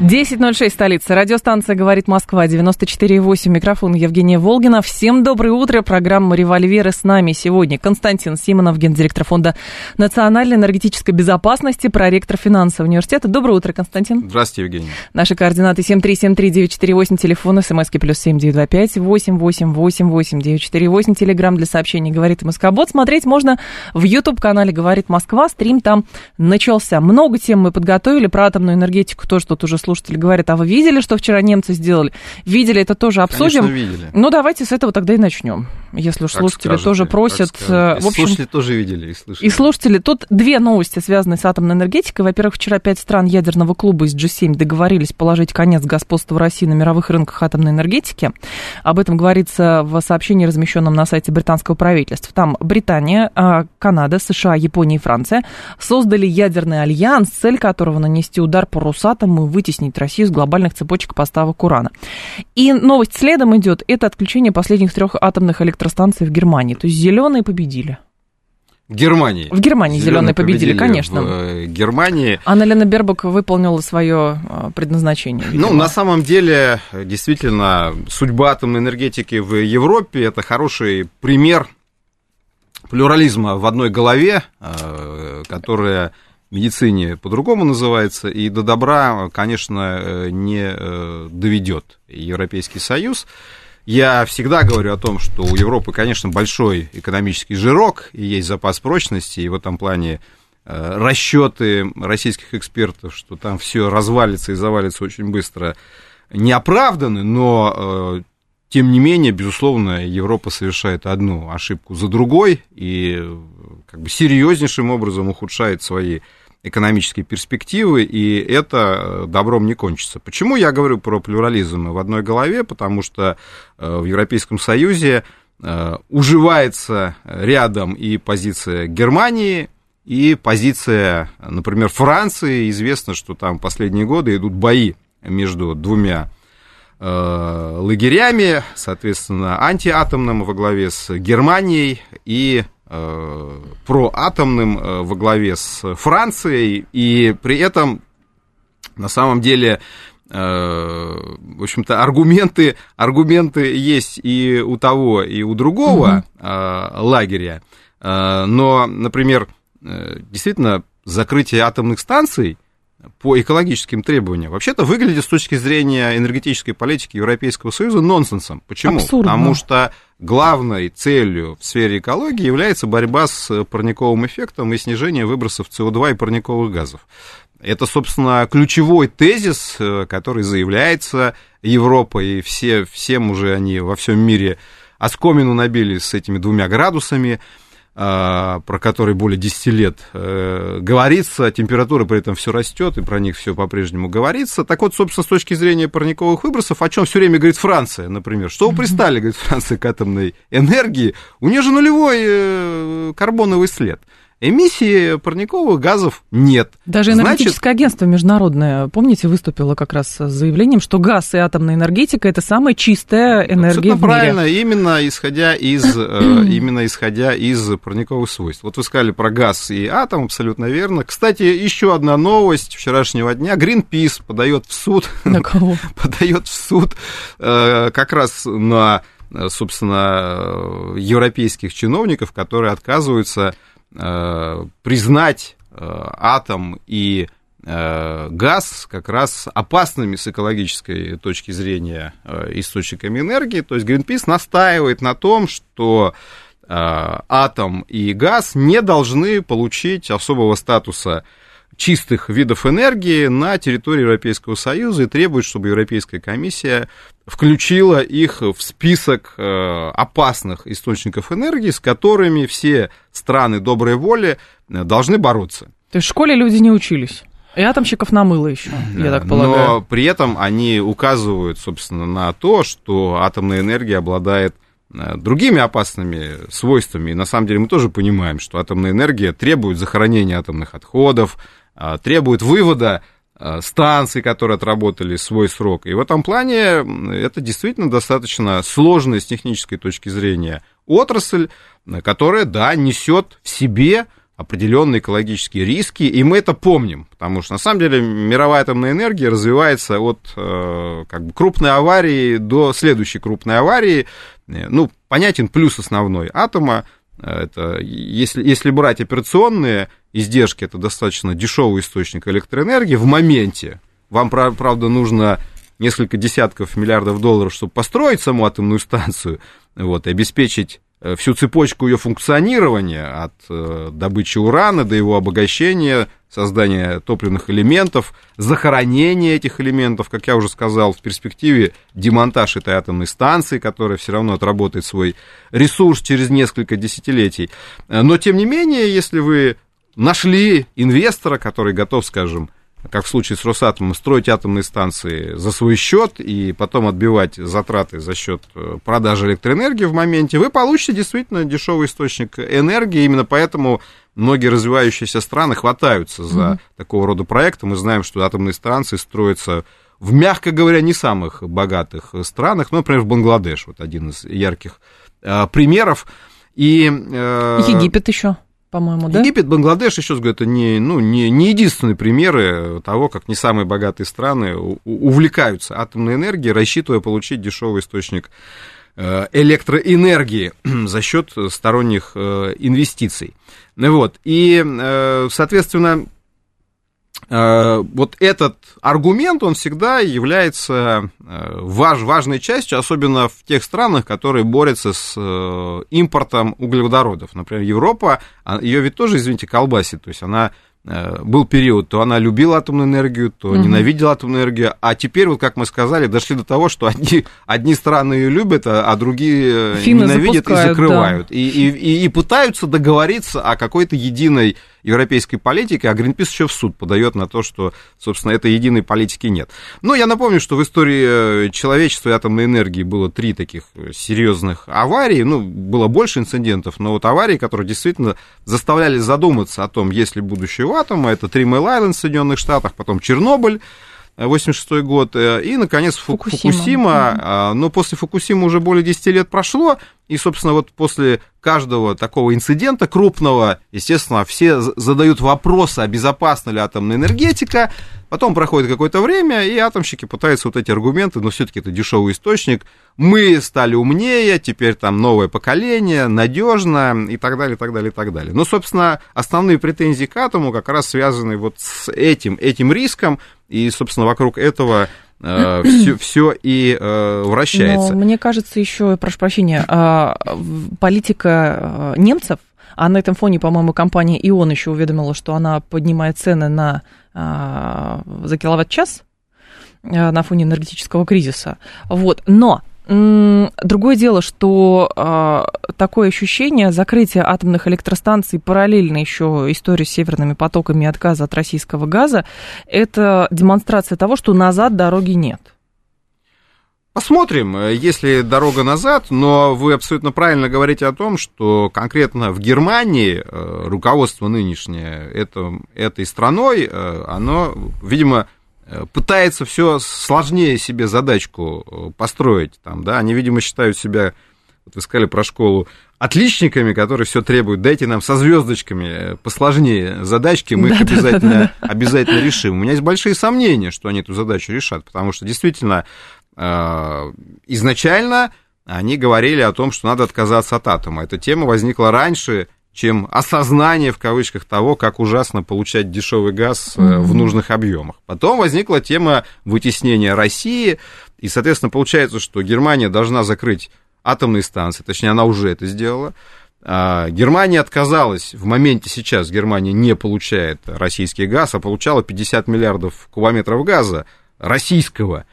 10.06, столица. Радиостанция «Говорит Москва», 94.8. Микрофон Евгения Волгина. Всем доброе утро. Программа «Револьверы» с нами сегодня. Константин Симонов, гендиректор Фонда национальной энергетической безопасности, проректор финансового университета. Доброе утро, Константин. Здравствуйте, Евгений. Наши координаты 7373948, телефон, смски плюс 7925 8888948, телеграмм для сообщений «Говорит Москобот». Смотреть можно в YouTube-канале «Говорит Москва». Стрим там начался. Много тем мы подготовили про атомную энергетику, то, что тут уже слушатели говорят, а вы видели, что вчера немцы сделали? Видели, это тоже обсудим. Конечно, видели. Ну, давайте с этого тогда и начнем, если уж Как слушатели скажете, тоже просят. э, В общем, слушатели тоже видели и слышали. и слушатели, тут две новости, связанные с атомной энергетикой. Во-первых, вчера пять стран ядерного клуба из G7 договорились положить конец господству России на мировых рынках атомной энергетики. Об этом говорится в сообщении, размещенном на сайте британского правительства. Там Британия, а, Канада, США, Япония и Франция создали ядерный альянс, цель которого нанести удар по Росатому и вытеснить Россию с глобальных цепочек поставок урана. И новость следом идет, это отключение последних трех атомных электростанций в Германии. То есть зеленые победили. Германии. В Германии зеленые победили, конечно. В э, Германии. Анна Лена Бербак выполнила свое а, предназначение. Ну, видимо. на самом деле, э, действительно, судьба атомной энергетики в Европе – это хороший пример плюрализма в одной голове, э, которая медицине по-другому называется, и до добра, конечно, э, не э, доведет Европейский Союз. Я всегда говорю о том, что у Европы, конечно, большой экономический жирок, и есть запас прочности, и в этом плане э, расчеты российских экспертов, что там все развалится и завалится очень быстро, не оправданы, но тем не менее, безусловно, Европа совершает одну ошибку за другой и как бы серьезнейшим образом ухудшает свои экономические перспективы, и это добром не кончится. Почему я говорю про плюрализм в одной голове? Потому что э, в Европейском Союзе э, уживается рядом и позиция Германии, и позиция, например, Франции. Известно, что там последние годы идут бои между двумя э, лагерями, соответственно, антиатомным во главе с Германией и э, проатомным э, во главе с Францией, и при этом на самом деле э, в общем-то, аргументы, аргументы есть и у того, и у другого э, лагеря. Э, но, например, э, действительно, закрытие атомных станций по экологическим требованиям вообще-то выглядит с точки зрения энергетической политики Европейского Союза нонсенсом. Почему? Абсурдно. Потому что главной целью в сфере экологии является борьба с парниковым эффектом и снижение выбросов СО2 и парниковых газов. Это, собственно, ключевой тезис, э, который заявляется Европой, и все, всем уже они во всем мире оскомину набили с этими двумя градусами, про которые более 10 лет э, говорится, температура при этом все растет, и про них все по-прежнему говорится. Так вот, собственно, с точки зрения парниковых выбросов, о чем все время говорит Франция, например, что вы пристали, говорит Франция, к атомной энергии, у нее же нулевой э, карбоновый след. Эмиссии парниковых газов нет. Даже Значит, энергетическое агентство международное, помните, выступило как раз с заявлением, что газ и атомная энергетика это самая чистая энергия Абсолютно в мире. правильно, именно исходя из, э, именно исходя из парниковых свойств. Вот вы сказали про газ и атом, абсолютно верно. Кстати, еще одна новость вчерашнего дня. Greenpeace подает в суд, На кого? подает в суд э, как раз на, собственно, э, европейских чиновников, которые отказываются признать э, атом и э, газ как раз опасными с экологической точки зрения э, источниками энергии. То есть Greenpeace настаивает на том, что э, атом и газ не должны получить особого статуса чистых видов энергии на территории Европейского Союза и требует, чтобы Европейская комиссия включила их в список э, опасных источников энергии, с которыми все страны доброй воли э, должны бороться. То есть в школе люди не учились. И атомщиков намыло еще, я так полагаю. Но при этом они указывают, собственно, на то, что атомная энергия обладает другими опасными свойствами. И на самом деле мы тоже понимаем, что атомная энергия требует захоронения атомных отходов, требует вывода станций, которые отработали свой срок. И в этом плане это действительно достаточно сложная с технической точки зрения отрасль, которая, да, несет в себе определенные экологические риски, и мы это помним, потому что на самом деле мировая атомная энергия развивается от э, как бы, крупной аварии до следующей крупной аварии. Ну, понятен плюс основной атома, это, если, если брать операционные издержки, это достаточно дешевый источник электроэнергии в моменте. Вам, правда, нужно несколько десятков миллиардов долларов, чтобы построить саму атомную станцию, вот, и обеспечить Э, всю цепочку ее функционирования, от э, добычи урана до его обогащения, создания топливных элементов, захоронения этих элементов, как я уже сказал, в перспективе демонтаж этой атомной станции, которая все равно отработает свой ресурс через несколько десятилетий. Э, но, тем не менее, если вы нашли инвестора, который готов, скажем, как в случае с Росатомом, строить атомные станции за свой счет и потом отбивать затраты за счет э, продажи электроэнергии в моменте, вы получите действительно дешевый источник энергии. Именно поэтому многие развивающиеся страны хватаются за mm-hmm. такого рода проекты. Мы знаем, что атомные станции строятся в, мягко говоря, не самых богатых странах, ну, например, в Бангладеш, вот один из ярких э, примеров. И, э, Египет еще по-моему, да? Египет, Бангладеш, еще раз говорю, это не, ну, не, не единственные примеры того, как не самые богатые страны увлекаются атомной энергией, рассчитывая получить дешевый источник э, электроэнергии за счет сторонних э, инвестиций. Вот. И, э, соответственно, вот этот аргумент, он всегда является э, важ, важной частью, особенно в тех странах, которые борются с э, импортом углеводородов. Например, Европа, а, ее ведь тоже, извините, колбасит, то есть она был период, то она любила атомную энергию, то угу. ненавидела атомную энергию, а теперь, вот как мы сказали, дошли до того, что одни, одни страны ее любят, а, а другие Финны ненавидят и закрывают. Да. И, и, и пытаются договориться о какой-то единой европейской политики, а Гринпис еще в суд подает на то, что, собственно, этой единой политики нет. Но я напомню, что в истории э, человечества и атомной энергии было три таких э, серьезных аварии, ну, было больше инцидентов, но вот аварии, которые действительно заставляли задуматься о том, есть ли будущее у атома, это Три Мэл Айленд в Соединенных Штатах, потом Чернобыль, 86 год, э, и, наконец, Фукусима. Фукусима. Но после Фукусимы уже более 10 лет прошло, и, собственно, вот после каждого такого инцидента крупного, естественно, все задают вопросы, а безопасна ли атомная энергетика. Потом проходит какое-то время, и атомщики пытаются вот эти аргументы, но все-таки это дешевый источник. Мы стали умнее, теперь там новое поколение, надежно и так далее, и так далее, и так далее. Но, собственно, основные претензии к атому как раз связаны вот с этим, этим риском, и, собственно, вокруг этого все, э, все и э, вращается. Но мне кажется, еще, прошу прощения, а, политика э, немцев, а на этом фоне, по-моему, компания ИОН еще уведомила, что она поднимает цены на, за киловатт-час на фоне энергетического кризиса. Вот. Но Другое дело, что э, такое ощущение закрытия атомных электростанций параллельно еще истории с северными потоками и отказа от российского газа, это демонстрация того, что назад дороги нет. Посмотрим, если дорога назад, но вы абсолютно правильно говорите о том, что конкретно в Германии э, руководство нынешнее это, этой страной, э, оно, видимо, Э, пытается все сложнее себе задачку э, построить. Там, да? Они, видимо, считают себя, вот вы сказали про школу, отличниками, которые все требуют, дайте нам со звездочками э, посложнее задачки, мы да, их обязательно, да, да. обязательно решим. У меня есть большие сомнения, что они эту задачу решат, потому что действительно изначально они говорили о том, что надо отказаться от атома. Эта тема возникла раньше, чем осознание в кавычках того, как ужасно получать дешевый газ mm-hmm. в нужных объемах. Потом возникла тема вытеснения России, и, соответственно, получается, что Германия должна закрыть атомные станции, точнее, она уже это сделала. А, Германия отказалась, в моменте сейчас Германия не получает российский газ, а получала 50 миллиардов кубометров газа российского.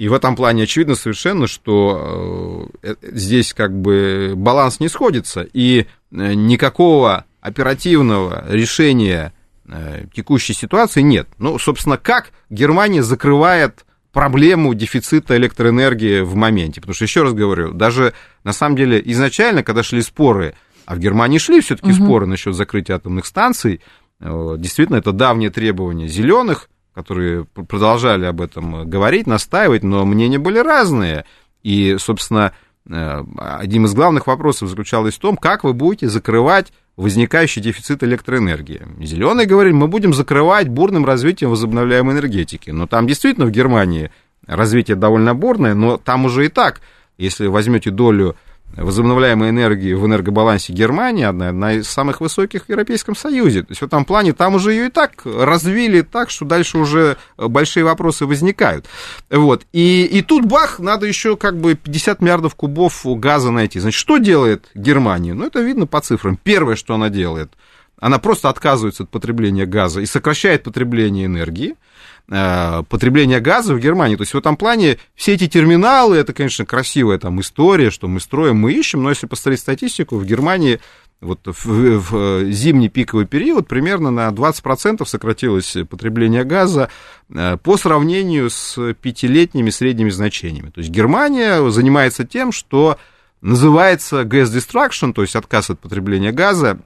И в этом плане очевидно совершенно, что э, здесь как бы баланс не сходится, и Э, никакого оперативного решения э, текущей ситуации нет. Ну, собственно, как Германия закрывает проблему дефицита электроэнергии в моменте. Потому что, еще раз говорю, даже на самом деле изначально, когда шли споры, а в Германии шли все-таки угу. споры насчет закрытия атомных станций, э, действительно, это давнее требование зеленых, которые продолжали об этом говорить, настаивать, но мнения были разные. И, собственно, э, одним из главных вопросов заключалось в том, как вы будете закрывать возникающий дефицит электроэнергии. Зеленые говорили, мы будем закрывать бурным развитием возобновляемой энергетики. Но там действительно в Германии развитие довольно бурное, но там уже и так, если возьмете долю возобновляемой энергии в энергобалансе Германии, одна, одна из самых высоких в Европейском Союзе. То есть в этом плане там уже ее и так развили так, что дальше уже большие вопросы возникают. Вот. И, и тут бах, надо еще как бы 50 миллиардов кубов газа найти. Значит, что делает Германия? Ну, это видно по цифрам. Первое, что она делает, она просто отказывается от потребления газа и сокращает потребление энергии. Э, потребления газа в Германии. То есть в этом плане все эти терминалы, это, конечно, красивая там история, что мы строим, мы ищем, но если посмотреть статистику, в Германии вот в, в зимний пиковый период примерно на 20% сократилось потребление газа э, по сравнению с пятилетними средними значениями. То есть Германия занимается тем, что называется gas destruction, то есть отказ от потребления газа,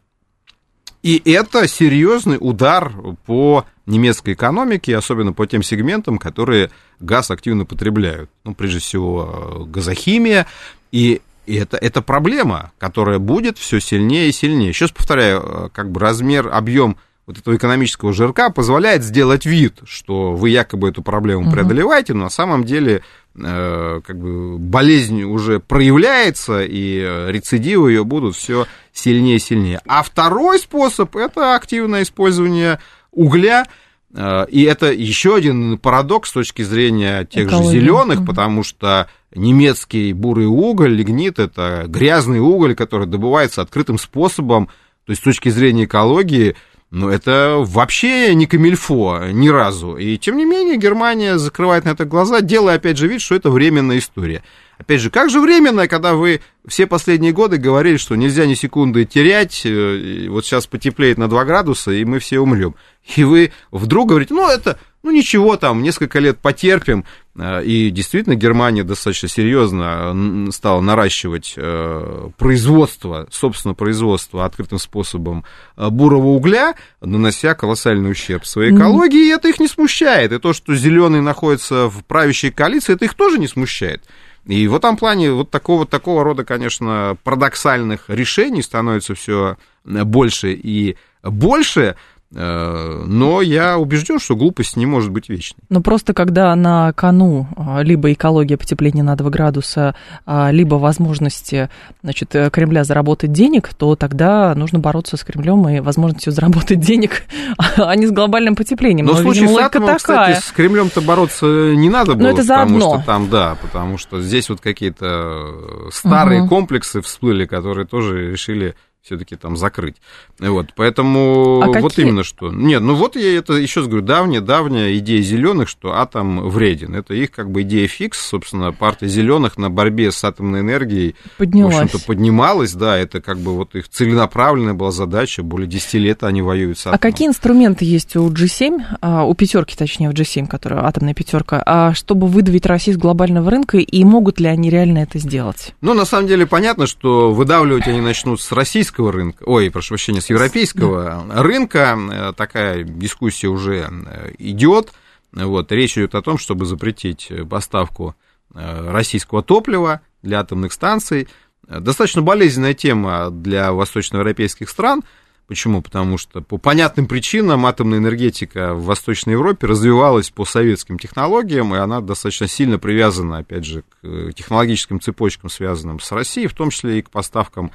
и это серьезный удар по немецкой экономике, особенно по тем сегментам, которые газ активно потребляют. Ну, прежде всего, газохимия. И и это, это проблема, которая будет все сильнее и сильнее. Еще раз повторяю, как бы размер, объем вот этого экономического жирка позволяет сделать вид, что вы якобы эту проблему преодолеваете, но на самом деле Э, как бы болезнь уже проявляется, и рецидивы ее будут все сильнее и сильнее. А второй способ это активное использование угля. Э, и это еще один парадокс с точки зрения тех Экология. же зеленых, потому что немецкий бурый уголь, лигнит, это грязный уголь, который добывается открытым способом. То есть с точки зрения экологии ну, это вообще не камильфо ни разу. И, тем не менее, Германия закрывает на это глаза, делая, опять же, вид, что это временная история. Опять же, как же временная, когда вы все последние годы говорили, что нельзя ни секунды терять, э, вот сейчас потеплеет на 2 градуса, и мы все умрем. И вы вдруг говорите, ну, это ну ничего, там несколько лет потерпим. Э, и действительно Германия достаточно серьезно стала наращивать э, производство, собственно, производство открытым способом э, бурого угля, нанося колоссальный ущерб своей экологии, и это их не смущает. И то, что зеленые находятся в правящей коалиции, это их тоже не смущает. И в этом плане вот такого, такого рода, конечно, парадоксальных решений становится все больше и больше. Э, но я убежден, что глупость не может быть вечной. Но просто когда на кону а, либо экология потепления на 2 градуса, а, либо возможности значит, э, Кремля заработать денег, то тогда нужно бороться с Кремлем и возможностью заработать денег, а не с глобальным потеплением. Но, Но в случае видимо, с атомом, кстати, с Кремлем-то бороться не надо было. Но это заодно. Потому что там, да, потому что здесь вот какие-то старые угу. комплексы всплыли, которые тоже решили все-таки там закрыть. Вот, поэтому а вот какие? именно что. Нет, ну вот я это еще раз говорю, давняя, давняя идея зеленых, что атом вреден. Это их как бы идея фикс, собственно, партия зеленых на борьбе с атомной энергией, Поднялась. в общем-то, поднималась, да, это как бы вот их целенаправленная была задача, более 10 лет они воюют с а атомом. А какие инструменты есть у G7, а, у пятерки, точнее, в G7, которая атомная пятерка, а чтобы выдавить Россию с глобального рынка, и могут ли они реально это сделать? Ну, на самом деле, понятно, что выдавливать они начнут с российского российского рынка, ой, прошу прощения, с европейского рынка э, такая дискуссия уже э, идет. Вот, речь идет о том, чтобы запретить поставку э, российского топлива для атомных станций. Достаточно болезненная тема для восточноевропейских стран. Почему? Потому что по понятным причинам атомная энергетика в Восточной Европе развивалась по советским технологиям, и она достаточно сильно привязана, опять же, к технологическим цепочкам, связанным с Россией, в том числе и к поставкам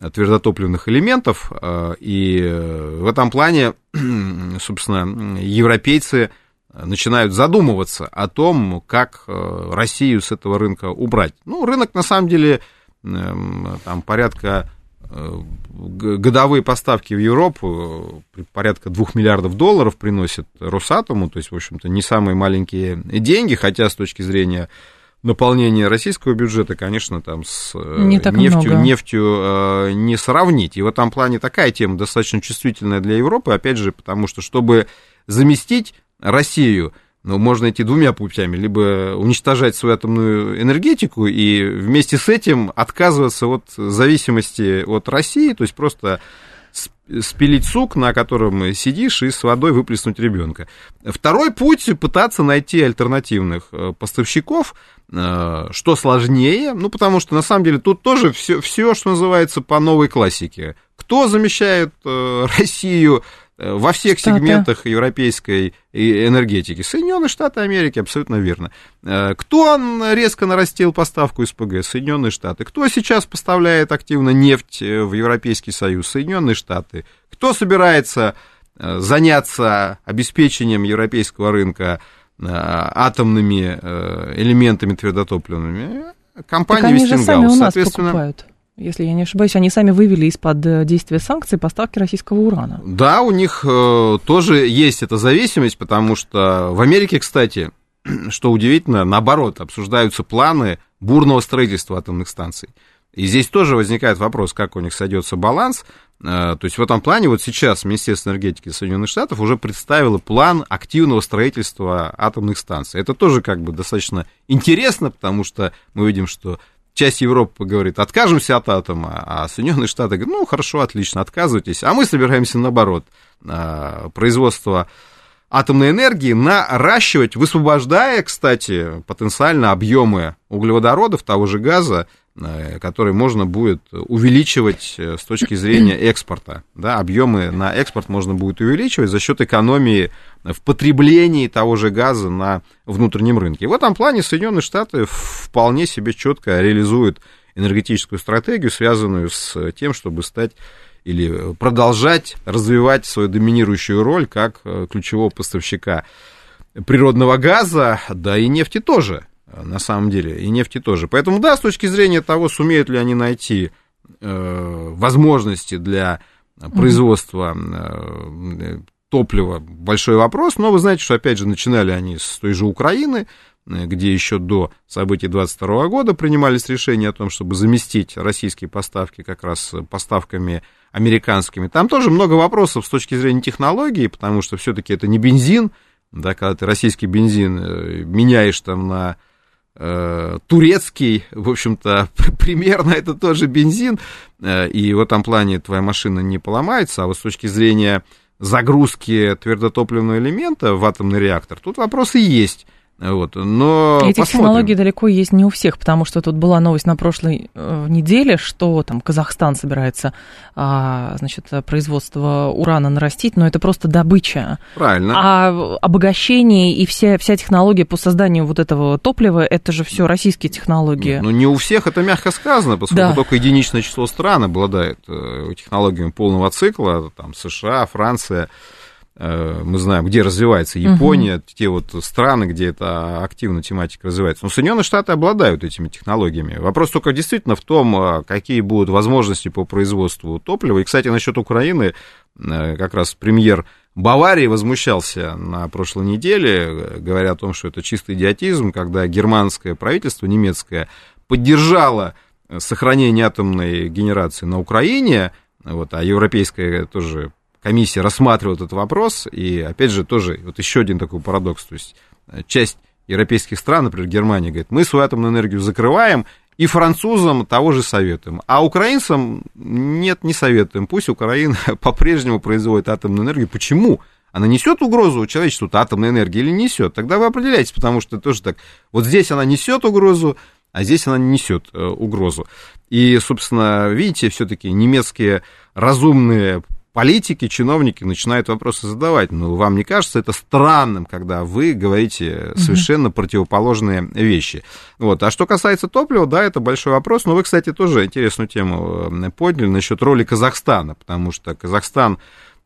твердотопливных элементов, э, и в этом плане, собственно, европейцы начинают задумываться о том, как э, Россию с этого рынка убрать. Ну, рынок, на самом деле, эм, там порядка э, годовые поставки в Европу порядка 2 миллиардов долларов приносит Росатому, то есть, в общем-то, не самые маленькие деньги, хотя с точки зрения наполнение российского бюджета, конечно, там с э, не нефтью, нефтью э, не сравнить. И в этом плане такая тема достаточно чувствительная для Европы, опять же, потому что, чтобы заместить Россию но можно идти двумя путями. Либо уничтожать свою атомную энергетику и вместе с этим отказываться от зависимости от России, то есть просто спилить сук, на котором сидишь, и с водой выплеснуть ребенка. Второй путь – пытаться найти альтернативных э, поставщиков, э, что сложнее, ну, потому что, на самом деле, тут тоже все, все что называется, по новой классике. Кто замещает э, Россию во всех Штаты. сегментах европейской энергетики. Соединенные Штаты Америки, абсолютно верно. Э, кто резко нарастил поставку СПГ? Соединенные Штаты. Кто сейчас поставляет активно нефть э, в Европейский Союз? Соединенные Штаты. Кто собирается заняться обеспечением европейского рынка атомными элементами твердотопливными? Компания Вестингаус. Соответственно, покупают если я не ошибаюсь, они сами вывели из-под э, действия санкций поставки российского урана. Да, у них э, тоже есть эта зависимость, потому что в Америке, кстати, что удивительно, наоборот, обсуждаются планы бурного строительства атомных станций. И здесь тоже возникает вопрос, как у них сойдется баланс. Э, то есть в этом плане вот сейчас Министерство энергетики Соединенных Штатов уже представило план активного строительства атомных станций. Это тоже как бы достаточно интересно, потому что мы видим, что часть Европы говорит, откажемся от атома, а Соединенные Штаты говорят, ну, хорошо, отлично, отказывайтесь, а мы собираемся наоборот, а, производство атомной энергии наращивать, высвобождая, кстати, потенциально объемы углеводородов, того же газа, который можно будет увеличивать э, с точки зрения экспорта. Да, объемы на экспорт можно будет увеличивать за счет экономии в потреблении того же газа на внутреннем рынке. И в этом плане Соединенные Штаты вполне себе четко реализуют энергетическую стратегию, связанную с тем, чтобы стать или продолжать развивать свою доминирующую роль как э, ключевого поставщика природного газа, да и нефти тоже на самом деле, и нефти тоже. Поэтому, да, с точки зрения того, сумеют ли они найти э, возможности для производства э, топлива, большой вопрос, но вы знаете, что, опять же, начинали они с той же Украины, э, где еще до событий 22 года принимались решения о том, чтобы заместить российские поставки как раз поставками американскими. Там тоже много вопросов с точки зрения технологии, потому что все-таки это не бензин, да, когда ты российский бензин э, меняешь там на Э, турецкий, в общем-то, примерно это тоже бензин, э, и в этом плане твоя машина не поломается, а вот с точки зрения загрузки твердотопливного элемента в атомный реактор, тут вопросы есть. Вот, но Эти технологии далеко есть не у всех, потому что тут была новость на прошлой э, неделе, что там Казахстан собирается, а, значит, производство урана нарастить, но это просто добыча. Правильно. А обогащение и вся, вся технология по созданию вот этого топлива, это же все российские технологии. Ну, не у всех это мягко сказано, поскольку да. только единичное число стран обладает э, технологиями полного цикла, там США, Франция, мы знаем, где развивается Япония, угу. те вот страны, где это активно тематика развивается. Но Соединенные Штаты обладают этими технологиями. Вопрос только действительно в том, а, какие будут возможности по производству топлива. И, кстати, насчет Украины, э, как раз премьер Баварии возмущался на прошлой неделе, говоря о том, что это чистый идиотизм, когда германское правительство, немецкое, поддержало сохранение атомной генерации на Украине, вот, а европейское тоже комиссия рассматривает этот вопрос, и, опять же, тоже вот еще один такой парадокс, то есть э, часть европейских стран, например, Германия, говорит, мы свою атомную энергию закрываем, и французам того же советуем. А украинцам нет, не советуем. Пусть Украина по-прежнему производит атомную энергию. Почему? Она несет угрозу человечеству атомной энергии или не несет? Тогда вы определяетесь, потому что тоже так. Вот здесь она несет угрозу, а здесь она не несет э, угрозу. И, собственно, видите, все-таки немецкие разумные политики, чиновники начинают вопросы задавать. Ну, вам не кажется это странным, когда вы говорите совершенно противоположные вещи? Вот. А что касается топлива, да, это большой вопрос. Но вы, кстати, тоже интересную тему э, подняли насчет роли Казахстана, потому что Казахстан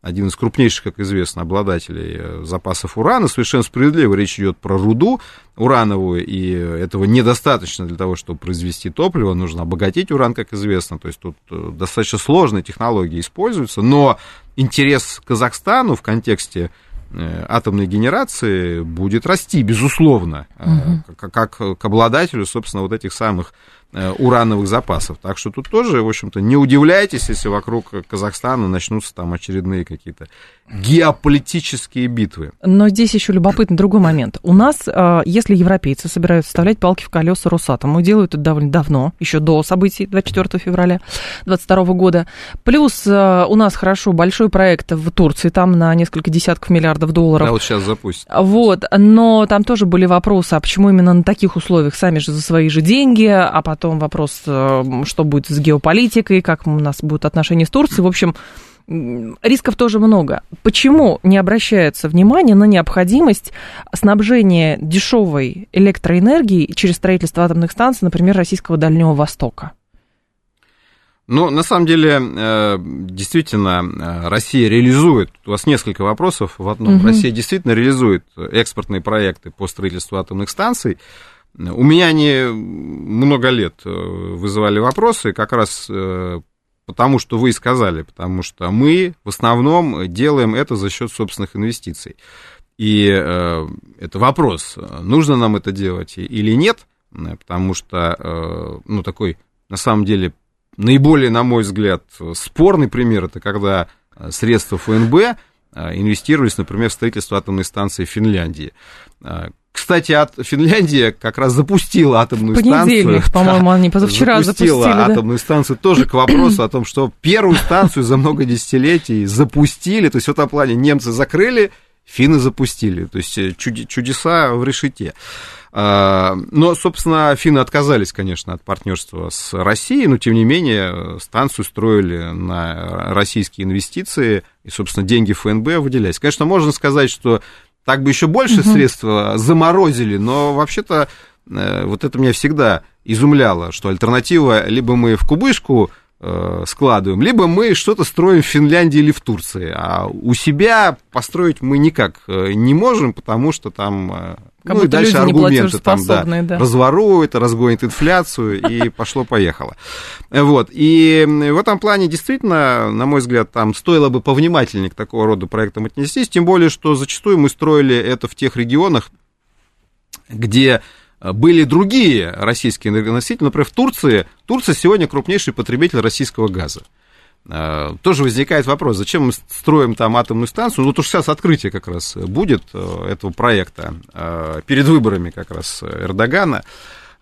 один из крупнейших, как известно, обладателей э, запасов урана. Совершенно справедливо речь идет про руду урановую, и этого недостаточно для того, чтобы произвести топливо. Нужно обогатить уран, как известно. То есть тут э, достаточно сложные технологии используются, но интерес к Казахстану в контексте э, атомной генерации будет расти, безусловно, угу. как, как к обладателю, собственно, вот этих самых урановых запасов. Так что тут тоже, в общем-то, не удивляйтесь, если вокруг Казахстана начнутся там очередные какие-то геополитические битвы. Но здесь еще любопытный другой момент. У нас, э, если европейцы собираются вставлять палки в колеса Росатому, делают это довольно давно, еще до событий 24 февраля 2022 года. Плюс э, у нас хорошо большой проект в Турции, там на несколько десятков миллиардов долларов. Да, вот сейчас запустят. Вот, но там тоже были вопросы, а почему именно на таких условиях, сами же за свои же деньги, а потом потом вопрос, э, что будет с геополитикой, как у нас будут отношения с Турцией. В общем, рисков тоже много. Почему не обращается внимание на необходимость снабжения дешевой электроэнергией через строительство атомных станций, например, российского Дальнего Востока? Ну, на самом деле, э, действительно, э, Россия реализует, у вас несколько вопросов в одном, угу. Россия действительно реализует экспортные проекты по строительству атомных станций, у меня они много лет э, вызывали вопросы, как раз э, потому, что вы сказали, потому что мы в основном делаем это за счет собственных инвестиций. И э, это вопрос, нужно нам это делать или нет, потому что, ну, такой, на самом деле, наиболее, на мой взгляд, спорный пример, это когда средства ФНБ инвестировались, например, в строительство атомной станции в Финляндии. Кстати, от Финляндия как раз запустила атомную Понедельник, станцию. по-моему, они позавчера запустила запустили. Да? атомную станцию тоже к вопросу о том, что первую станцию за много десятилетий запустили. То есть в этом плане немцы закрыли, финны запустили. То есть э, чудеса в решете. А, но, собственно, финны отказались, конечно, от партнерства с Россией, но, тем не менее, станцию строили на российские инвестиции, и, собственно, деньги ФНБ выделялись. Конечно, можно сказать, что так бы еще больше угу. средств заморозили, но вообще-то э, вот это меня всегда изумляло, что альтернатива либо мы в кубышку складываем, либо мы что-то строим в Финляндии или в Турции, а у себя построить мы никак не можем, потому что там как ну и дальше аргументы там, да, да. разворует, разгонит инфляцию, и пошло-поехало. Вот, и в этом плане действительно, на мой взгляд, там стоило бы повнимательнее к такого рода проектам отнестись, тем более, что зачастую мы строили это в тех регионах, где были другие российские энергоносители, например, в Турции. Турция сегодня крупнейший потребитель российского газа. Э, тоже возникает вопрос, зачем мы строим там атомную станцию? Ну, то что сейчас открытие как раз будет э, этого проекта э, перед выборами как раз Эрдогана.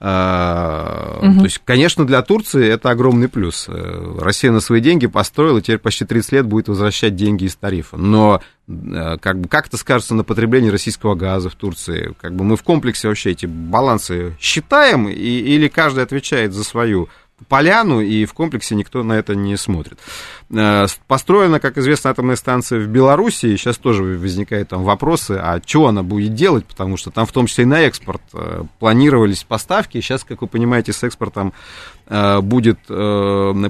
Угу. То есть, конечно, для Турции это огромный плюс. Россия на свои деньги построила, теперь почти 30 лет будет возвращать деньги из тарифа. Но как, бы, как это скажется на потреблении российского газа в Турции? Как бы мы в комплексе вообще эти балансы считаем, и, или каждый отвечает за свою поляну, и в комплексе никто на это не смотрит. Э, построена, как известно, атомная станция в Беларуси, сейчас тоже возникают там вопросы, а что она будет делать, потому что там в том числе и на экспорт э, планировались поставки, сейчас, как вы понимаете, с экспортом э, будет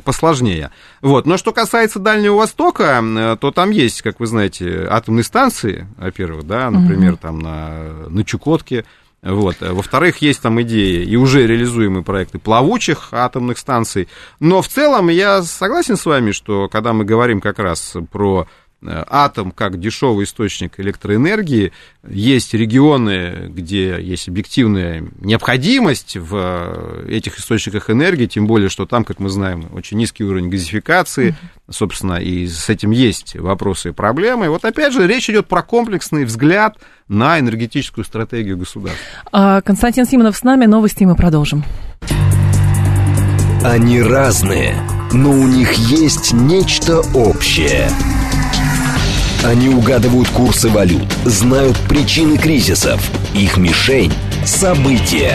посложнее. Вот. Но что касается Дальнего Востока, то там есть, как вы знаете, атомные станции, во-первых, да, например, там на, на Чукотке, вот. Во-вторых, есть там идеи и уже реализуемые проекты плавучих атомных станций. Но в целом я согласен с вами, что когда мы говорим как раз про атом как дешевый источник электроэнергии. Есть регионы, где есть объективная необходимость в э, этих источниках энергии, тем более, что там, как мы знаем, очень низкий уровень газификации, собственно, и с этим есть вопросы и проблемы. И вот опять же речь идет про комплексный взгляд на энергетическую стратегию государства. А, Константин Симонов с нами, новости мы продолжим. Они разные, но у них есть нечто общее. Они угадывают курсы валют, знают причины кризисов, их мишень – события.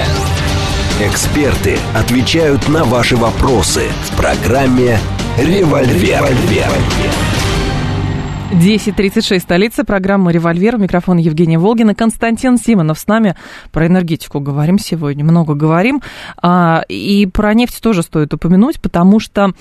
Эксперты отвечают на ваши вопросы в программе «Револьвер». «Револьвер». 10.36, столица, программа «Револьвер», микрофон Евгения Волгина, Константин Симонов с нами. Про энергетику говорим сегодня, много говорим. А, и про нефть тоже стоит упомянуть, потому что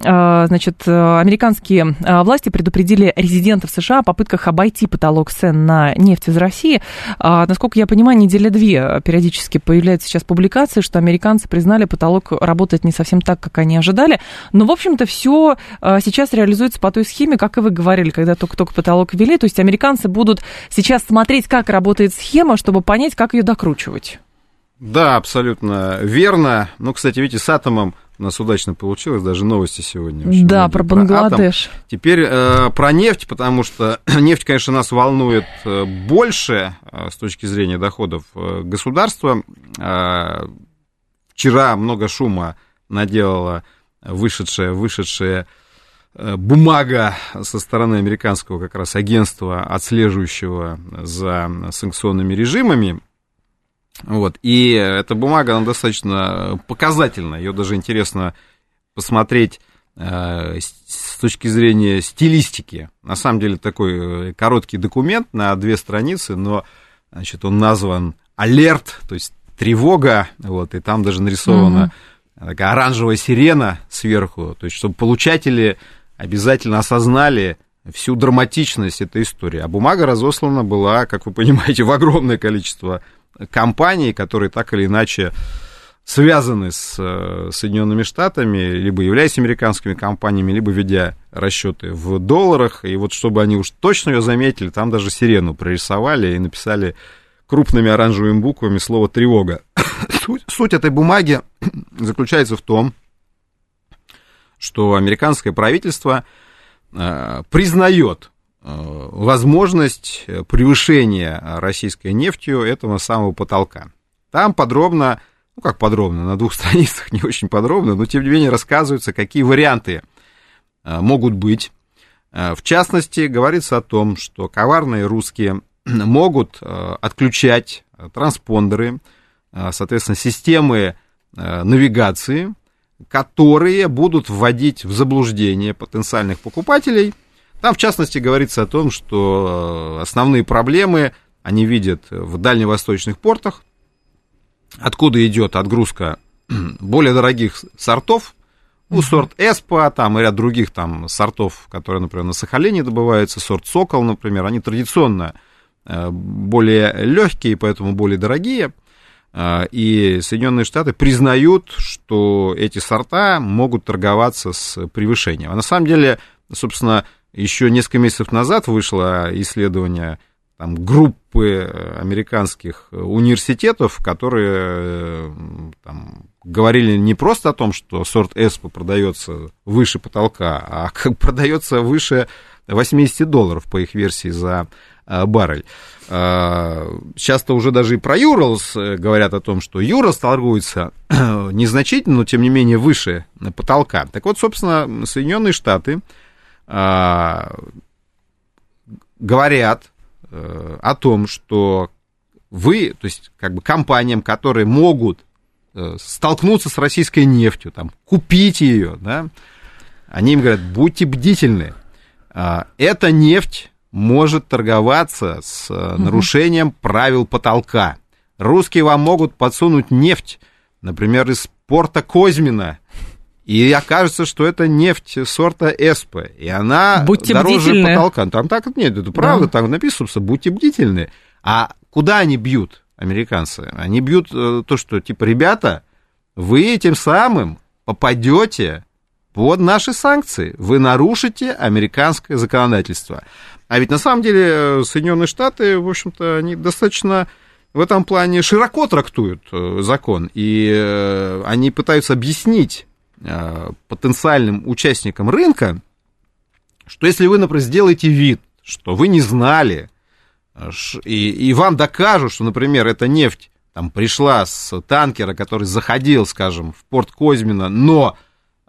значит, американские а, власти предупредили резидентов США о попытках обойти потолок цен на нефть из России. А, насколько я понимаю, неделя две периодически появляется сейчас публикация, что американцы признали, потолок работает не совсем так, как они ожидали. Но, в общем-то, все сейчас реализуется по той схеме, как и вы говорили, когда только-только потолок ввели. То есть американцы будут сейчас смотреть, как работает схема, чтобы понять, как ее докручивать. Да, абсолютно верно. Ну, кстати, видите, с атомом у нас удачно получилось, даже новости сегодня. Да, про Бангладеш. Про Теперь э, про нефть, потому что нефть, конечно, нас волнует э, больше э, с точки зрения доходов э, государства. Э, вчера много шума наделала вышедшая, вышедшая э, бумага со стороны американского как раз агентства, отслеживающего за санкционными режимами. Вот. И эта бумага, она достаточно показательна. Ее даже интересно посмотреть э, с точки зрения стилистики. На самом деле такой э, короткий документ на две страницы, но значит, он назван «Алерт», то есть тревога, вот, и там даже нарисована mm-hmm. такая оранжевая сирена сверху, то есть чтобы получатели обязательно осознали всю драматичность этой истории. А бумага разослана была, как вы понимаете, в огромное количество компаний, которые так или иначе связаны с э, Соединенными Штатами, либо являясь американскими компаниями, либо ведя расчеты в долларах. И вот чтобы они уж точно ее заметили, там даже сирену прорисовали и написали крупными оранжевыми буквами слово «тревога». Суть, суть этой бумаги заключается в том, что американское правительство э, признает возможность превышения российской нефтью этого самого потолка. Там подробно, ну как подробно, на двух страницах не очень подробно, но тем не менее рассказывается, какие варианты э, могут быть. Э, в частности, говорится о том, что коварные русские могут отключать транспондеры, соответственно, системы навигации, которые будут вводить в заблуждение потенциальных покупателей – там, в частности, говорится о том, что э, основные проблемы они видят в дальневосточных портах, откуда идет отгрузка более дорогих сортов, ну, сорт Эспа, там и ряд других там сортов, которые, например, на Сахалине добываются, сорт Сокол, например, они традиционно э, более легкие, поэтому более дорогие. Э, и Соединенные Штаты признают, что эти сорта могут торговаться с превышением. А на самом деле, собственно, еще несколько месяцев назад вышло исследование там, группы э, американских университетов, которые э, там, говорили не просто о том, что сорт Эспо продается выше потолка, а как продается выше 80 долларов по их версии за э, баррель. Часто уже даже и про Юралс говорят о том, что Юралс торгуется незначительно, но тем не менее выше потолка. Так вот, собственно, Соединенные Штаты говорят э, о том, что вы, то есть как бы компаниям, которые могут э, столкнуться с российской нефтью, там, купить ее, да, они им говорят, будьте бдительны, а, эта нефть может торговаться с э, нарушением правил потолка. Русские вам могут подсунуть нефть, например, из порта Козьмина, и окажется, что это нефть сорта Эспа, и она будьте дороже бдительны. потолка. Там так нет, это правда, да. там написано, что будьте бдительны. А куда они бьют, американцы? Они бьют э, то, что, типа, ребята, вы этим самым попадете под наши санкции. Вы нарушите американское законодательство. А ведь на самом деле э, Соединенные Штаты, в общем-то, они достаточно в этом плане широко трактуют э, закон, и они пытаются объяснить потенциальным участникам рынка, что если вы, например, сделаете вид, что вы не знали, э, и, и вам докажут, что, например, эта нефть там пришла с танкера, который заходил, скажем, в порт Козьмина, но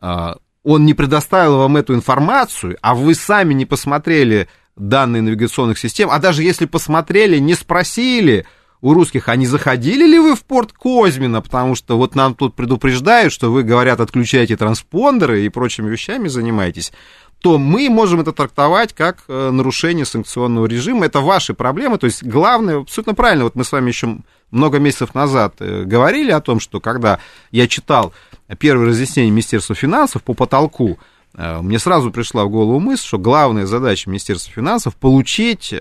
э, он не предоставил вам эту информацию, а вы сами не посмотрели данные навигационных систем, а даже если посмотрели, не спросили, у русских, а не заходили ли вы в порт Козьмина, потому что вот нам тут предупреждают, что вы, говорят, отключаете транспондеры и прочими вещами занимаетесь, то мы можем это трактовать как э, нарушение санкционного режима. Это ваши проблемы. То есть главное, абсолютно правильно, вот мы с вами еще много месяцев назад э, говорили о том, что когда я читал первое разъяснение Министерства финансов по потолку, э, мне сразу пришла в голову мысль, что главная задача Министерства финансов получить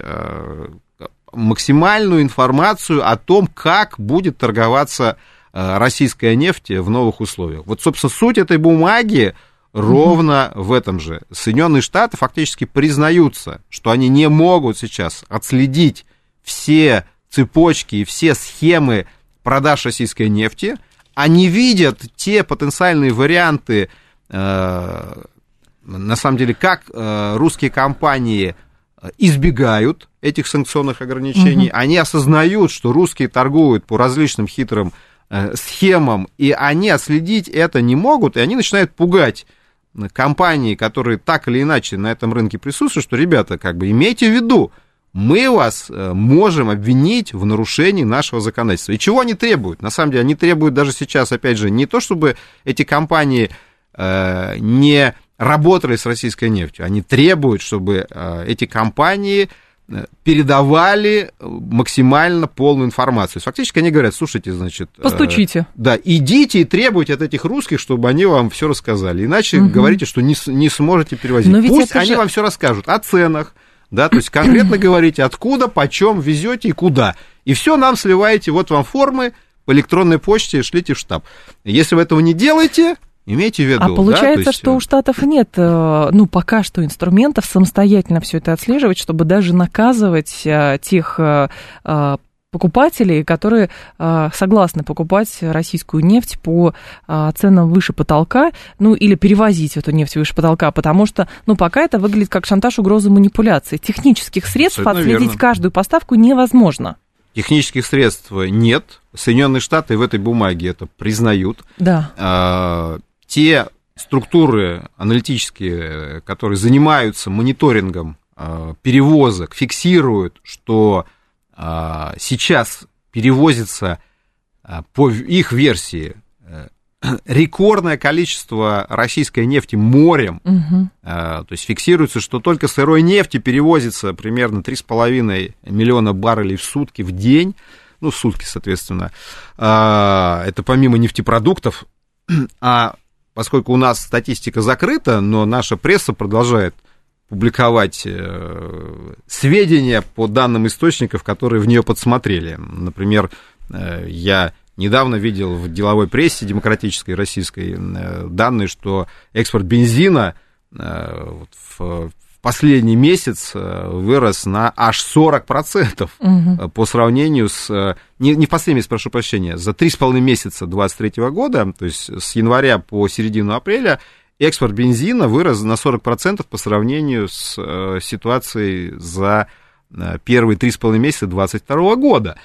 максимальную информацию о том, как будет торговаться э, российская нефть в новых условиях. Вот, собственно, суть этой бумаги ровно mm-hmm. в этом же. Соединенные Штаты фактически признаются, что они не могут сейчас отследить все цепочки и все схемы продаж российской нефти, они видят те потенциальные варианты, э, на самом деле, как э, русские компании избегают этих санкционных ограничений, угу. они осознают, что русские торгуют по различным хитрым э, схемам, и они отследить это не могут, и они начинают пугать компании, которые так или иначе на этом рынке присутствуют, что, ребята, как бы имейте в виду, мы вас э, можем обвинить в нарушении нашего законодательства. И чего они требуют? На самом деле, они требуют даже сейчас, опять же, не то, чтобы эти компании э, не работали с российской нефтью, они требуют, чтобы э, эти компании э, передавали максимально полную информацию. Фактически они говорят, слушайте, значит... Э, Постучите. Э, да, идите и требуйте от этих русских, чтобы они вам все рассказали. Иначе угу. говорите, что не, не сможете перевозить. Пусть они же... вам все расскажут о ценах, да, то есть конкретно говорите, откуда, почем везете и куда. И все нам сливаете, вот вам формы, по электронной почте шлите в штаб. Если вы этого не делаете, Имейте в виду. А получается, да? есть... что у Штатов нет, э, ну, пока что инструментов самостоятельно все это отслеживать, чтобы даже наказывать э, тех э, покупателей, которые согласны покупать российскую нефть по ценам выше потолка, ну или перевозить эту нефть выше потолка, потому что, ну, пока это выглядит как шантаж, угрозы, манипуляции. Технических средств Абсолютно отследить верно. каждую поставку невозможно. Технических средств нет. Соединенные Штаты в этой бумаге это признают. Да. А, те структуры аналитические, которые занимаются мониторингом а, перевозок, фиксируют, что а, сейчас перевозится по их версии рекордное количество российской нефти морем. Угу. То есть фиксируется, что только сырой нефти перевозится примерно 3,5 миллиона баррелей в сутки в день. Ну, сутки, соответственно. А, это помимо нефтепродуктов. А поскольку у нас статистика закрыта, но наша пресса продолжает публиковать э, сведения по данным источников, которые в нее подсмотрели. Например, э, я Недавно видел в деловой прессе демократической российской э, данные, что экспорт бензина э, в последний месяц э, вырос на аж 40% угу. по сравнению с... Не, не в последний месяц, прошу прощения, за 3,5 месяца 2023 года, то есть с января по середину апреля, экспорт бензина вырос на 40% по сравнению с ситуацией за первые 3,5 месяца 2022 года.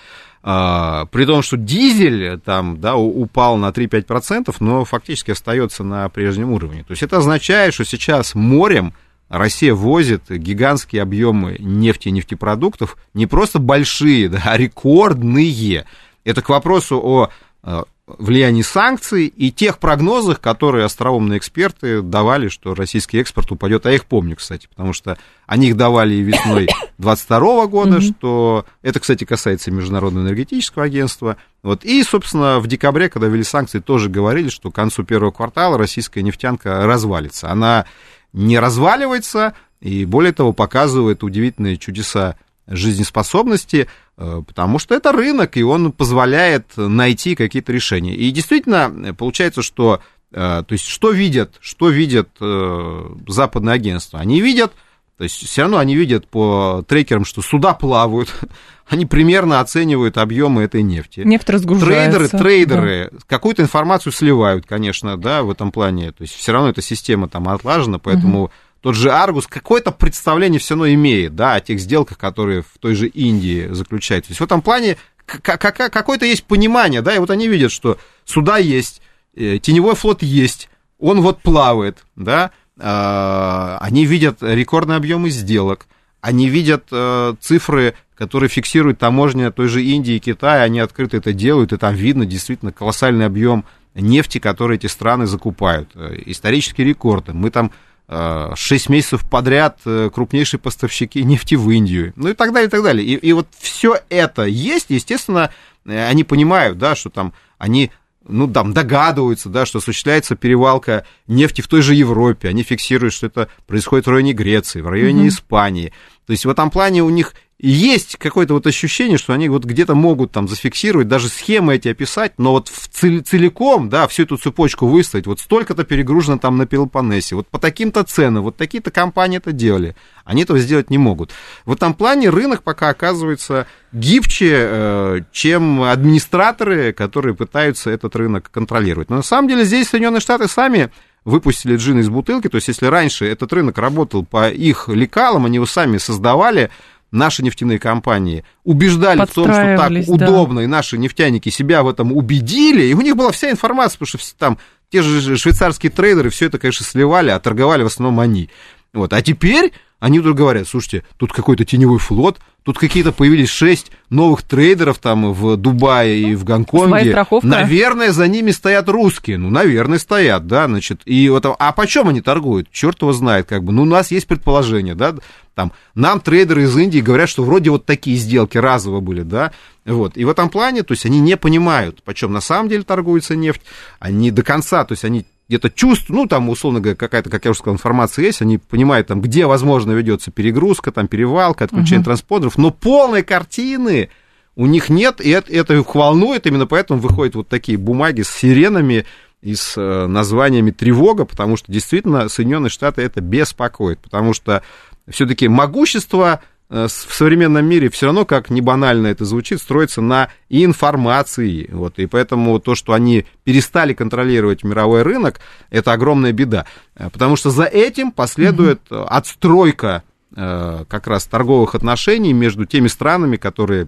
А, при том, что дизель там, да, упал на 3-5%, но фактически остается на прежнем уровне. То есть это означает, что сейчас морем Россия возит гигантские объемы нефти и нефтепродуктов, не просто большие, да, а рекордные. Это к вопросу о а, влиянии санкций и тех прогнозах, которые остроумные эксперты давали, что российский экспорт упадет. А я их помню, кстати, потому что они их давали весной 22 года, что это, кстати, касается Международного энергетического агентства. Вот. И, собственно, в декабре, когда ввели санкции, тоже говорили, что к концу первого квартала российская нефтянка развалится. Она не разваливается, и более того, показывает удивительные чудеса жизнеспособности, э, потому что это рынок, и он позволяет найти какие-то решения. И действительно, получается, что, э, то есть, что видят, что видят э, западные агентства? Они видят, то есть, все равно они видят по трекерам, что суда плавают, они примерно оценивают объемы этой нефти. Нефть разгружается. Трейдеры, трейдеры да. какую-то информацию сливают, конечно, да, в этом плане. То есть, все равно эта система там отлажена, поэтому... Угу тот же Аргус какое-то представление все равно имеет, да, о тех сделках, которые в той же Индии заключаются. То есть в этом плане какое-то есть понимание, да, и вот они видят, что суда есть, э, теневой флот есть, он вот плавает, да, они видят рекордные объемы сделок, они видят э, цифры, которые фиксируют таможня той же Индии и Китая, они открыто это делают, и там видно действительно колоссальный объем нефти, который эти страны закупают. Э, исторические рекорды. Мы там 6 месяцев подряд э, крупнейшие поставщики нефти в Индию, ну и так далее, и так далее. И, и вот все это есть, естественно, э, они понимают, да, что там они ну, там, догадываются, да, что осуществляется перевалка нефти в той же Европе, они фиксируют, что это происходит в районе Греции, в районе mm-hmm. Испании. То есть в этом плане у них есть какое-то вот ощущение, что они вот где-то могут там зафиксировать, даже схемы эти описать, но вот в цел- целиком, да, всю эту цепочку выставить, вот столько-то перегружено там на Пелопоннесе, вот по таким-то ценам, вот такие-то компании это делали. Они этого сделать не могут. В этом плане рынок пока оказывается гибче, э, чем администраторы, которые пытаются этот рынок контролировать. Но на самом деле здесь Соединенные Штаты сами выпустили джин из бутылки, то есть если раньше этот рынок работал по их лекалам, они его сами создавали, наши нефтяные компании убеждали в том, что так удобно, да. и наши нефтяники себя в этом убедили, и у них была вся информация, потому что там те же швейцарские трейдеры все это, конечно, сливали, а торговали в основном они. Вот. А теперь они вдруг говорят, слушайте, тут какой-то теневой флот, тут какие-то появились шесть новых трейдеров там в Дубае и в Гонконге. Наверное, за ними стоят русские. Ну, наверное, стоят, да, значит. И вот, а почем они торгуют? Черт его знает, как бы. Ну, у нас есть предположение, да, там, нам трейдеры из Индии говорят, что вроде вот такие сделки разово были, да, вот. И в этом плане, то есть они не понимают, почем на самом деле торгуется нефть, они до конца, то есть они где-то чувствуют, ну, там, условно говоря, какая-то, как я уже сказал, информация есть, они понимают, там, где, возможно, ведется перегрузка, там, перевалка, отключение uh-huh. транспондеров, но полной картины у них нет, и это, это их волнует, именно поэтому выходят вот такие бумаги с сиренами и с э, названиями тревога, потому что действительно Соединенные Штаты это беспокоит, потому что все-таки могущество Э, в современном мире все равно, как не банально это звучит, строится на информации. Вот, и поэтому то, что они перестали контролировать мировой рынок, это огромная беда. Э, потому что за этим последует mm-hmm. отстройка как раз торговых отношений между теми странами, которые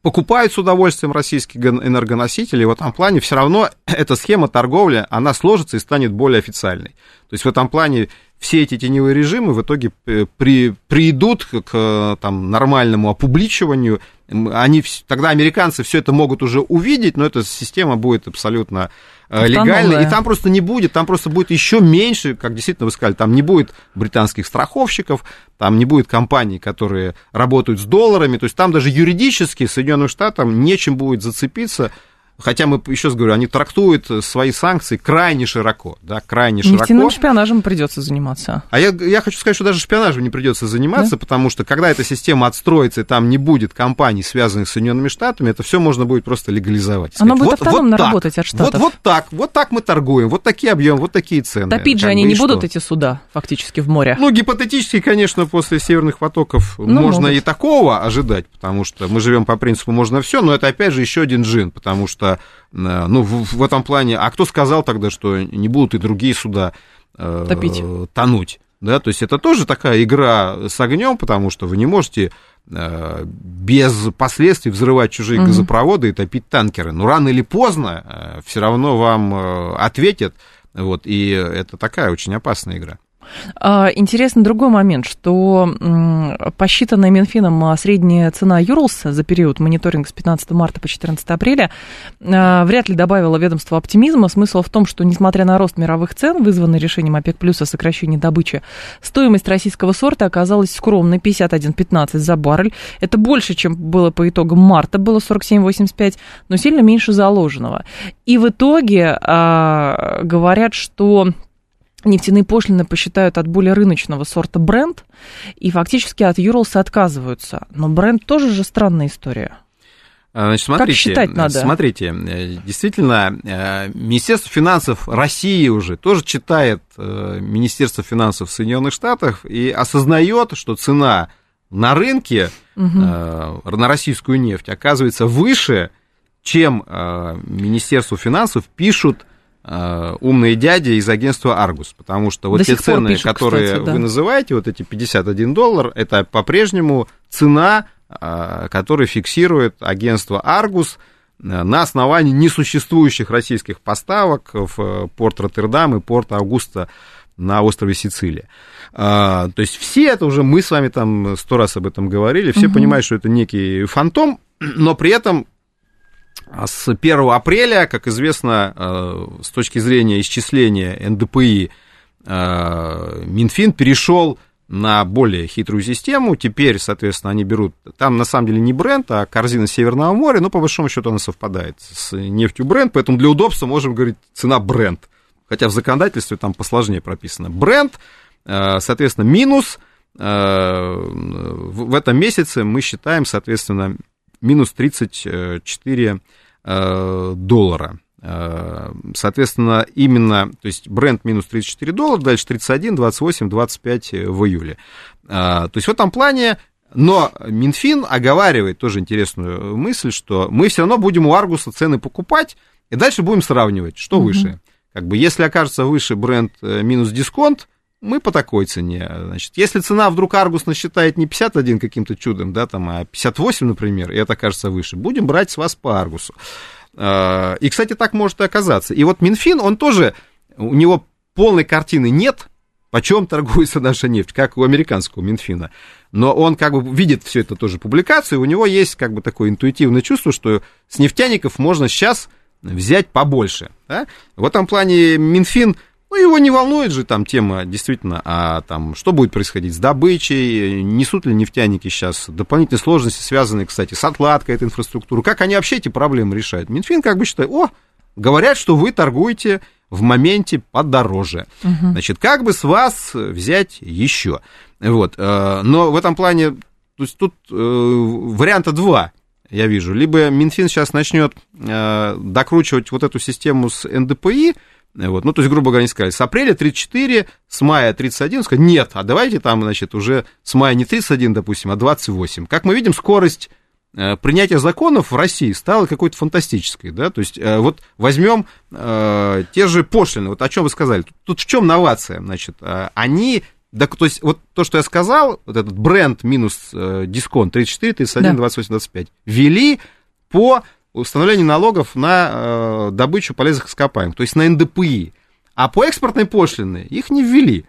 покупают с удовольствием российские энергоносители, и в этом плане все равно эта схема торговли, она сложится и станет более официальной. То есть в этом плане все эти теневые режимы в итоге э, при, придут к там, нормальному опубличиванию. Они, тогда американцы все это могут уже увидеть, но эта система будет абсолютно э, легальной. И там просто не будет, там просто будет еще меньше, как действительно вы сказали, там не будет британских страховщиков, там не будет компаний, которые работают с долларами, то есть там даже юридически Соединенным Штатам нечем будет зацепиться Хотя мы, еще раз говорю, они трактуют свои санкции крайне широко, да, крайне широко. Нефтяным шпионажем придется заниматься. А я, я хочу сказать, что даже шпионажем не придется заниматься, да? потому что когда эта система отстроится, и там не будет компаний, связанных с Соединенными Штатами, это все можно будет просто легализовать. Оно будет вот, автономно вот работать от Штатов. Вот, вот так, вот так мы торгуем, вот такие объемы, вот такие цены. Топить же они не что? будут, эти суда, фактически, в море. Ну, гипотетически, конечно, после северных потоков ну, можно могут. и такого ожидать, потому что мы живем по принципу можно все, но это опять же еще один джин, потому что Э, ну, в, в этом плане, а кто сказал тогда, что не будут и другие суда э, Топить. тонуть? Да, то есть это тоже такая игра с огнем, потому что вы не можете э, без последствий взрывать чужие угу. газопроводы и топить танкеры. Но рано или поздно э, все равно вам ответят. Вот, и это такая очень опасная игра. А, интересный другой момент, что посчитанная Минфином а, средняя цена Юрлса за период мониторинга с 15 марта по 14 апреля а, вряд ли добавила ведомству оптимизма. Смысл в том, что несмотря на рост мировых цен, вызванный решением ОПЕК плюс о сокращении добычи, стоимость российского сорта оказалась скромной 51,15 за баррель. Это больше, чем было по итогам марта, было 47,85, но сильно меньше заложенного. И в итоге говорят, что нефтяные пошлины посчитают от более рыночного сорта бренд, и фактически от Юрлса отказываются. Но бренд тоже же странная история. А, значит, смотрите, как считать надо? Смотрите, э, действительно, э, Министерство финансов России уже тоже читает э, Министерство финансов Соединенных Штатов и осознает, что цена на рынке угу. на российскую нефть оказывается выше, чем Министерство финансов пишут умные дяди из агентства Аргус, потому что вот До те цены, пишут, которые кстати, да. вы называете, вот эти 51 доллар, это по-прежнему цена, э, которую фиксирует агентство Аргус э, на основании несуществующих российских поставок в порт Роттердам и порт Аугуста на острове Сицилия. То есть все это уже, мы с вами там сто раз об этом говорили, все угу. понимают, что это некий фантом, но при этом с 1 апреля, как известно, э, с точки зрения исчисления НДПИ, э, Минфин перешел на более хитрую систему. Теперь, соответственно, они берут... Там, на самом деле, не бренд, а корзина Северного моря, но, по большому счету, она совпадает с нефтью бренд, поэтому для удобства можем говорить цена бренд. Хотя в законодательстве там посложнее прописано. Бренд, э, соответственно, минус в этом месяце мы считаем, соответственно, минус 34 доллара. Соответственно, именно, то есть бренд минус 34 доллара, дальше 31, 28, 25 в июле. То есть в этом плане но Минфин оговаривает тоже интересную мысль, что мы все равно будем у Аргуса цены покупать, и дальше будем сравнивать, что угу. выше. Как бы, если окажется выше бренд э, минус дисконт, мы по такой цене. Значит, если цена вдруг Аргус насчитает не 51 каким-то чудом, да, там, а 58, например, и это окажется выше, будем брать с вас по Аргусу. А, и, кстати, так может и оказаться. И вот Минфин, он тоже, у него полной картины нет, почем торгуется наша нефть, как у американского Минфина. Но он как бы видит все это тоже публикацию, у него есть как бы такое интуитивное чувство, что с нефтяников можно сейчас взять побольше. Да? В этом плане Минфин, ну, его не волнует же там тема действительно, а там, что будет происходить с добычей, несут ли нефтяники сейчас дополнительные сложности, связанные, кстати, с отладкой этой инфраструктуры, как они вообще эти проблемы решают. Минфин как бы считает, о, говорят, что вы торгуете в моменте подороже. Угу. Значит, как бы с вас взять еще? Вот. Э, но в этом плане, то есть тут э, варианта два я вижу. Либо Минфин сейчас начнет э, докручивать вот эту систему с НДПИ, вот, ну, то есть, грубо говоря, они сказали, с апреля 34, с мая 31, сказали, нет, а давайте там, значит, уже с мая не 31, допустим, а 28. Как мы видим, скорость Э, принятие законов в России стало какой-то фантастической, да, то есть э, вот возьмем э, те же пошлины, вот о чем вы сказали, тут, тут в чем новация, значит, э, они, да, то есть вот то, что я сказал, вот этот бренд минус дисконт 34, 31, да. 28, 25, ввели по установлению налогов на э, добычу полезных ископаемых, то есть на НДПИ, а по экспортной пошлины их не ввели.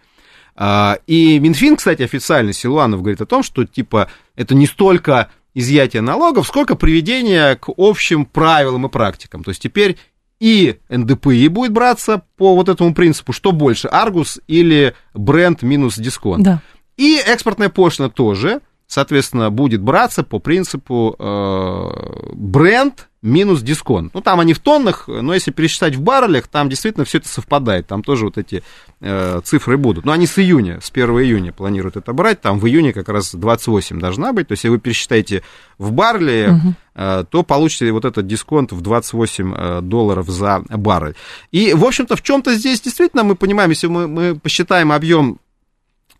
И Минфин, кстати, официально, Силуанов говорит о том, что, типа, это не столько изъятия налогов, сколько приведения к общим правилам и практикам. То есть теперь и НДПИ будет браться по вот этому принципу, что больше, Аргус или бренд минус дисконт. Да. И экспортная пошлина тоже, соответственно, будет браться по принципу э, бренд минус дисконт. Ну, там они в тоннах, но если пересчитать в баррелях, там действительно все это совпадает. Там тоже вот эти э, цифры будут. Но они с июня, с 1 июня планируют это брать. Там в июне как раз 28 должна быть. То есть, если вы пересчитаете в барреле, угу. э, то получите вот этот дисконт в 28 э, долларов за баррель. И, в общем-то, в чем-то здесь действительно мы понимаем, если мы, мы посчитаем объем,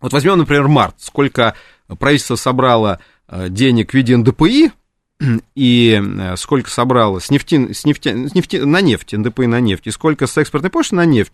вот возьмем, например, март, сколько правительство собрало э, денег в виде НДПИ, и э, сколько собралось с нефти, с нефти, с нефти, на нефть, НДП на нефть, и сколько с экспортной почты на нефть,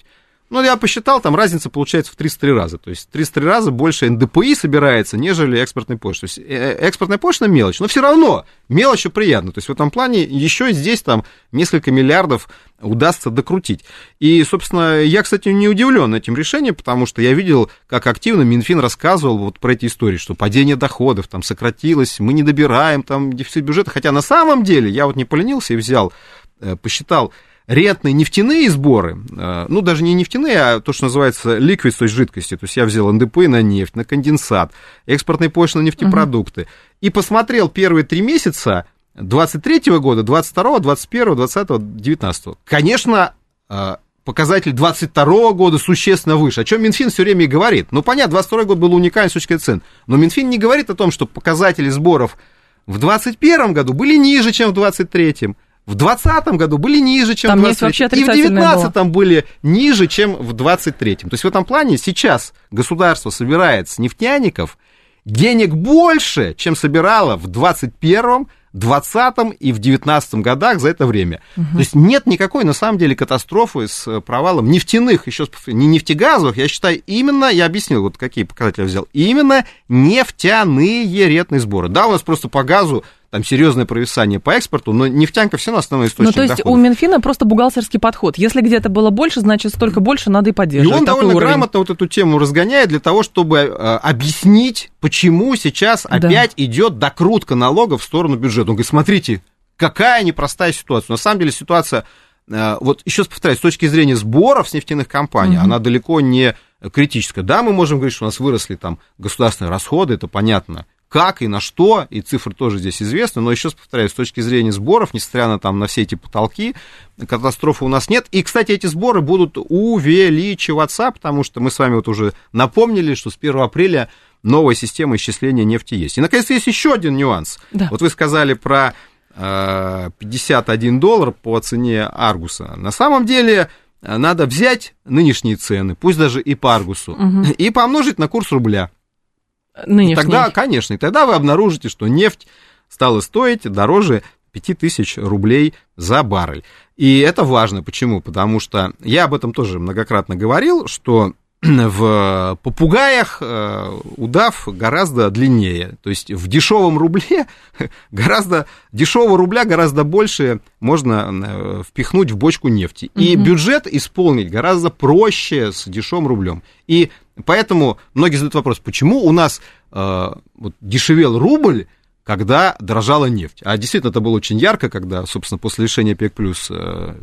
ну, я посчитал, там разница получается в 33 раза. То есть 33 раза больше НДПИ собирается, нежели экспортной почты. То есть э, экспортная почта мелочь, но все равно мелочь приятно. То есть в этом плане еще здесь там несколько миллиардов удастся докрутить. И, собственно, я, кстати, не удивлен этим решением, потому что я видел, как активно Минфин рассказывал вот про эти истории, что падение доходов там сократилось, мы не добираем там дефицит бюджета. Хотя на самом деле я вот не поленился и взял, э, посчитал, рентные нефтяные сборы, э, ну, даже не нефтяные, а то, что называется ликвид, то есть жидкости, то есть я взял НДП на нефть, на конденсат, экспортные пошлины на нефтепродукты, угу. и посмотрел первые три месяца 23 -го года, 22 21 20 19 Конечно, э, показатель 22 года существенно выше, о чем Минфин все время и говорит. Ну, понятно, 22 год был уникален с точки зрения цен, но Минфин не говорит о том, что показатели сборов в 2021 году были ниже, чем в 2023. В 2020 году были ниже, чем Там в 2023. И в 2019 были ниже, чем в 2023. То есть в этом плане сейчас государство собирает с нефтяников денег больше, чем собирало в 2021 20 и в 19 годах за это время. Угу. То есть нет никакой, на самом деле, катастрофы с э, провалом нефтяных, еще не нефтегазовых, я считаю, именно, я объяснил, вот какие показатели я взял, именно нефтяные ретные сборы. Да, у нас просто по газу там серьезное провисание по экспорту, но нефтянка все равно основной источник Ну, то есть доходов. у Минфина просто бухгалтерский подход. Если где-то было больше, значит, столько больше надо и поддерживать. И он довольно уровень. грамотно вот эту тему разгоняет для того, чтобы э, объяснить, почему сейчас опять да. идет докрутка налогов в сторону бюджета. Он говорит, смотрите, какая непростая ситуация. На самом деле ситуация, э, вот еще раз повторяю, с точки зрения сборов с нефтяных компаний, угу. она далеко не критическая. Да, мы можем говорить, что у нас выросли там государственные расходы, это понятно, как и на что, и цифры тоже здесь известны, но еще раз повторяю, с точки зрения сборов, несмотря на, там, на все эти потолки, катастрофы у нас нет. И, кстати, эти сборы будут увеличиваться, потому что мы с вами вот уже напомнили, что с 1 апреля новая система исчисления нефти есть. И, наконец, есть еще один нюанс. Да. Вот вы сказали про 51 доллар по цене Аргуса. На самом деле надо взять нынешние цены, пусть даже и по Аргусу, угу. и помножить на курс рубля. Нынешний. И тогда, конечно, и тогда вы обнаружите, что нефть стала стоить дороже 5000 рублей за баррель. И это важно. Почему? Потому что я об этом тоже многократно говорил, что в попугаях э, удав гораздо длиннее. То есть в дешевом рубле гораздо дешевого рубля гораздо больше можно э, впихнуть в бочку нефти. И угу. бюджет исполнить гораздо проще с дешевым рублем. И поэтому многие задают вопрос, почему у нас э, вот, дешевел рубль, когда дорожала нефть. А действительно, это было очень ярко, когда, собственно, после решения ОПЕК+,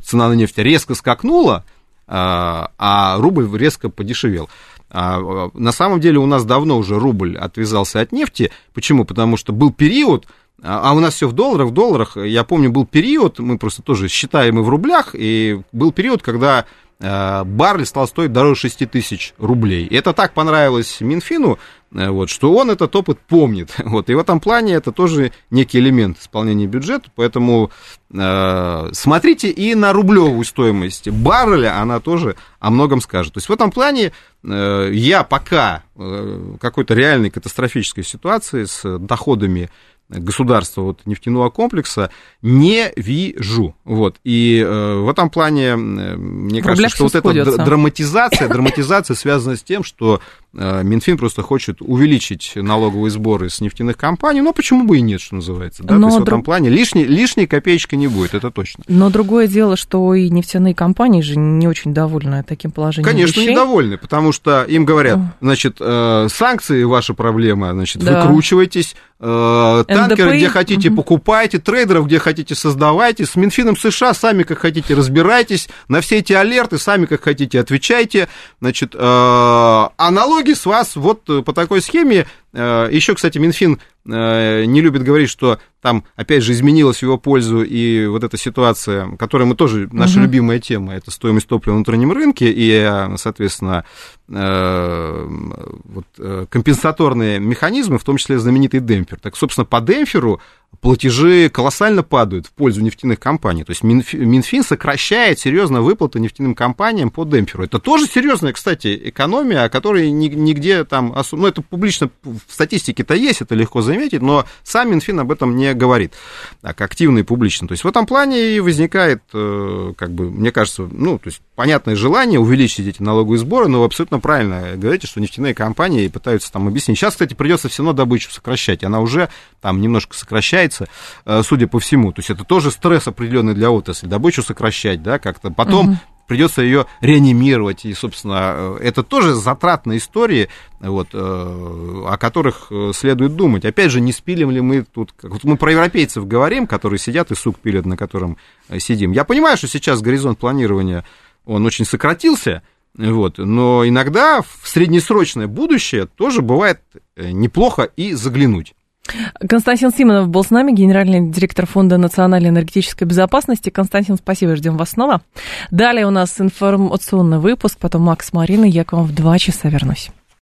цена на нефть резко скакнула, а, а рубль резко подешевел. А, на самом деле у нас давно уже рубль отвязался от нефти. Почему? Потому что был период, а, а у нас все в долларах, в долларах. Я помню, был период, мы просто тоже считаем и в рублях, и был период, когда Э, Барли стал стоить дороже 6 тысяч рублей. Это так понравилось Минфину, э, вот, что он этот опыт помнит. Вот, и в этом плане это тоже некий элемент исполнения бюджета, поэтому э, смотрите и на рублевую стоимость барреля, она тоже о многом скажет. То есть в этом плане э, я пока э, какой-то реальной катастрофической ситуации с доходами государства вот, нефтяного комплекса не вижу. Вот. И э, в этом плане, мне в кажется, что вот эта драматизация, драматизация связана с тем, что э, Минфин просто хочет увеличить налоговые сборы с нефтяных компаний, но почему бы и нет, что называется. Да? Но То есть друг... в этом плане лишней, лишней копеечки не будет, это точно. Но другое дело, что и нефтяные компании же не очень довольны таким положением Конечно, вещей. недовольны, потому что им говорят, значит, э, санкции ваша проблема, значит, да. выкручивайтесь, э, танкеры, где хотите, угу. покупайте, трейдеров, где хотите, создавайте, с Минфином США сами как хотите разбирайтесь, на все эти алерты сами как хотите отвечайте, значит, э, а налоги с вас вот по такой схеме, э, еще, кстати, Минфин не любит говорить, что там, опять же, изменилась в его пользу и вот эта ситуация, которая мы тоже, наша угу. любимая тема, это стоимость топлива на внутреннем рынке и, соответственно, э, вот, э, компенсаторные механизмы, в том числе знаменитый демпфер. Так, собственно, по демпферу платежи колоссально падают в пользу нефтяных компаний. То есть Минфин сокращает серьезно выплаты нефтяным компаниям по демпферу. Это тоже серьезная, кстати, экономия, о которой нигде там... Ну, это публично в статистике-то есть, это легко заметить, но сам Минфин об этом не говорит так активно и публично. То есть в этом плане и возникает, э, как бы, мне кажется, ну, то есть понятное желание увеличить эти налоговые сборы, но вы абсолютно правильно говорите, что нефтяные компании пытаются там объяснить. Сейчас, кстати, придется все равно добычу сокращать. Она уже там немножко сокращается, э, судя по всему. То есть это тоже стресс определенный для отрасли. Добычу сокращать, да, как-то. Потом угу придется ее реанимировать. И, собственно, э, это тоже затратные истории, вот, э, о которых следует думать. Опять же, не спилим ли мы тут... Вот мы про европейцев говорим, которые сидят и сук пилят, на котором сидим. Я понимаю, что сейчас горизонт планирования, он очень сократился, вот, но иногда в среднесрочное будущее тоже бывает неплохо и заглянуть. Константин Симонов был с нами, генеральный директор Фонда национальной энергетической безопасности. Константин, спасибо, ждем вас снова. Далее у нас информационный выпуск, потом Макс Марина, я к вам в два часа вернусь.